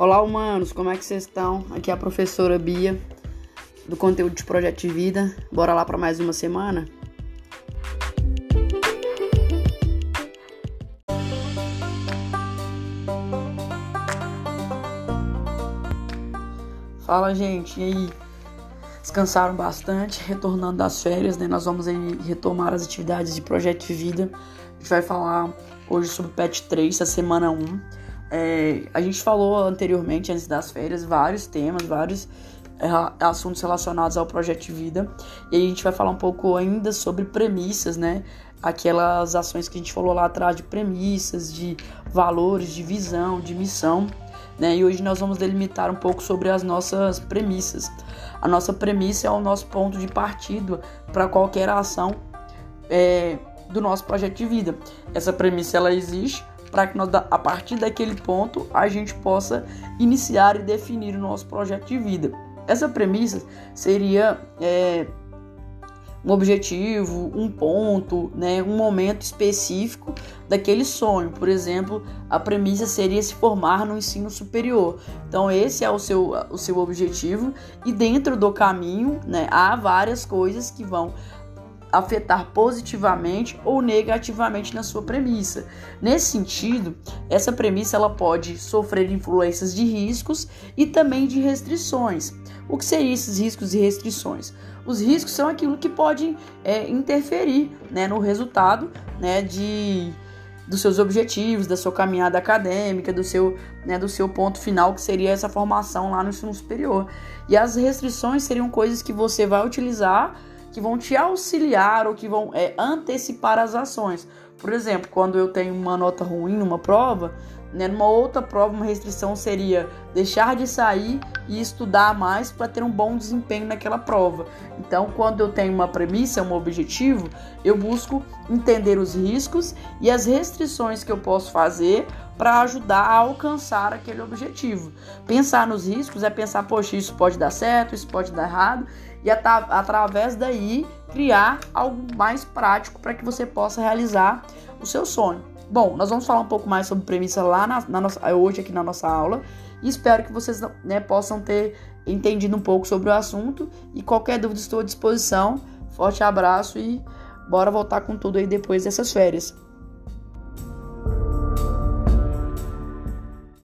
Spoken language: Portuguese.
Olá, humanos, como é que vocês estão? Aqui é a professora Bia, do conteúdo de Projeto de Vida. Bora lá para mais uma semana? Fala, gente, e aí? Descansaram bastante, retornando das férias, né? Nós vamos retomar as atividades de Projeto de Vida. A gente vai falar hoje sobre PET 3, essa semana 1 é, a gente falou anteriormente, antes das férias, vários temas, vários é, assuntos relacionados ao projeto de vida. E a gente vai falar um pouco ainda sobre premissas, né? Aquelas ações que a gente falou lá atrás de premissas, de valores, de visão, de missão. Né? E hoje nós vamos delimitar um pouco sobre as nossas premissas. A nossa premissa é o nosso ponto de partida para qualquer ação é, do nosso projeto de vida. Essa premissa ela existe para que nós, a partir daquele ponto a gente possa iniciar e definir o nosso projeto de vida. Essa premissa seria é, um objetivo, um ponto, né, um momento específico daquele sonho. Por exemplo, a premissa seria se formar no ensino superior. Então esse é o seu, o seu objetivo e dentro do caminho, né, há várias coisas que vão afetar positivamente ou negativamente na sua premissa. Nesse sentido, essa premissa ela pode sofrer influências de riscos e também de restrições. O que seriam esses riscos e restrições? Os riscos são aquilo que pode é, interferir né, no resultado né, de, dos seus objetivos, da sua caminhada acadêmica, do seu, né, do seu ponto final, que seria essa formação lá no ensino superior. E as restrições seriam coisas que você vai utilizar que vão te auxiliar ou que vão é, antecipar as ações. Por exemplo, quando eu tenho uma nota ruim numa prova, né, numa outra prova, uma restrição seria deixar de sair e estudar mais para ter um bom desempenho naquela prova. Então, quando eu tenho uma premissa, um objetivo, eu busco entender os riscos e as restrições que eu posso fazer para ajudar a alcançar aquele objetivo. Pensar nos riscos é pensar, poxa, isso pode dar certo, isso pode dar errado, e at através daí criar algo mais prático para que você possa realizar o seu sonho. Bom, nós vamos falar um pouco mais sobre premissa lá na, na nossa, hoje aqui na nossa aula e espero que vocês né, possam ter entendido um pouco sobre o assunto e qualquer dúvida estou à disposição. Forte abraço e bora voltar com tudo aí depois dessas férias.